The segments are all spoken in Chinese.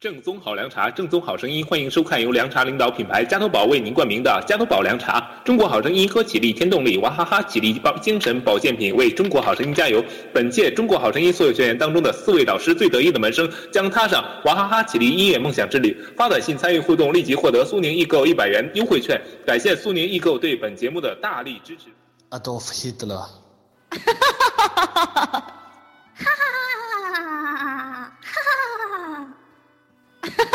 正宗好凉茶，正宗好声音，欢迎收看由凉茶领导品牌加多宝为您冠名的加多宝凉茶。中国好声音，喝起力，添动力，娃哈哈起力保精神保健品，为中国好声音加油。本届中国好声音所有学员当中的四位导师最得意的门生，将踏上娃哈哈起力音乐梦想之旅。发短信参与互动，立即获得苏宁易购一百元优惠券。感谢苏宁易购对本节目的大力支持。Adolf Hitler。怎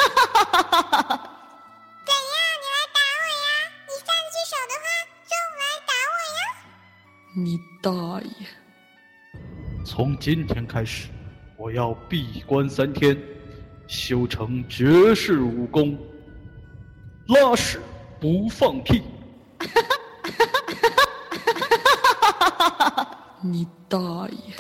样？你来打我呀？你三只手的话，就来打我呀！你大爷！从今天开始，我要闭关三天，修成绝世武功，拉屎不放屁。你大爷！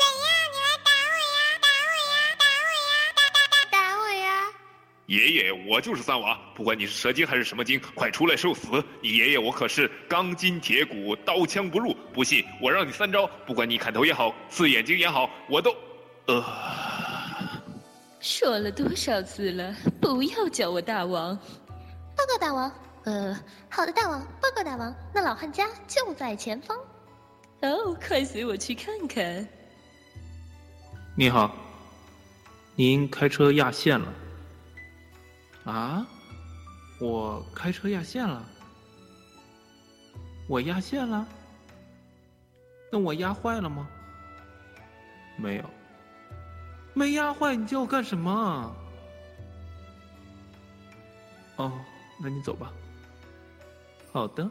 爷爷，我就是三娃，不管你是蛇精还是什么精，快出来受死！你爷爷我可是钢筋铁骨，刀枪不入。不信我让你三招，不管你砍头也好，刺眼睛也好，我都……呃，说了多少次了，不要叫我大王。报告大王，呃，好的，大王，报告大王，那老汉家就在前方。哦，快随我去看看。你好，您开车压线了。啊？我开车压线了？我压线了？那我压坏了吗？没有，没压坏，你叫我干什么？哦，那你走吧。好的。